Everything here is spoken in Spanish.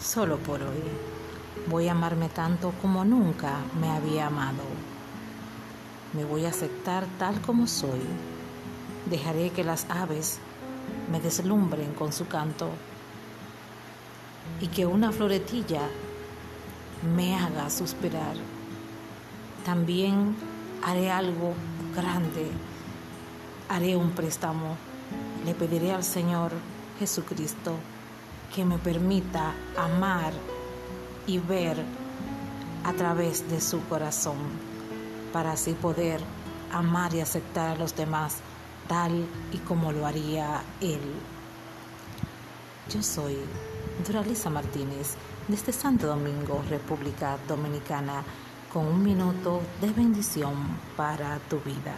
solo por hoy. Voy a amarme tanto como nunca me había amado. Me voy a aceptar tal como soy. Dejaré que las aves me deslumbren con su canto y que una floretilla me haga suspirar. También haré algo grande, haré un préstamo, le pediré al Señor Jesucristo que me permita amar y ver a través de su corazón, para así poder amar y aceptar a los demás tal y como lo haría Él. Yo soy Doralisa Martínez desde Santo Domingo, República Dominicana, con un minuto de bendición para tu vida.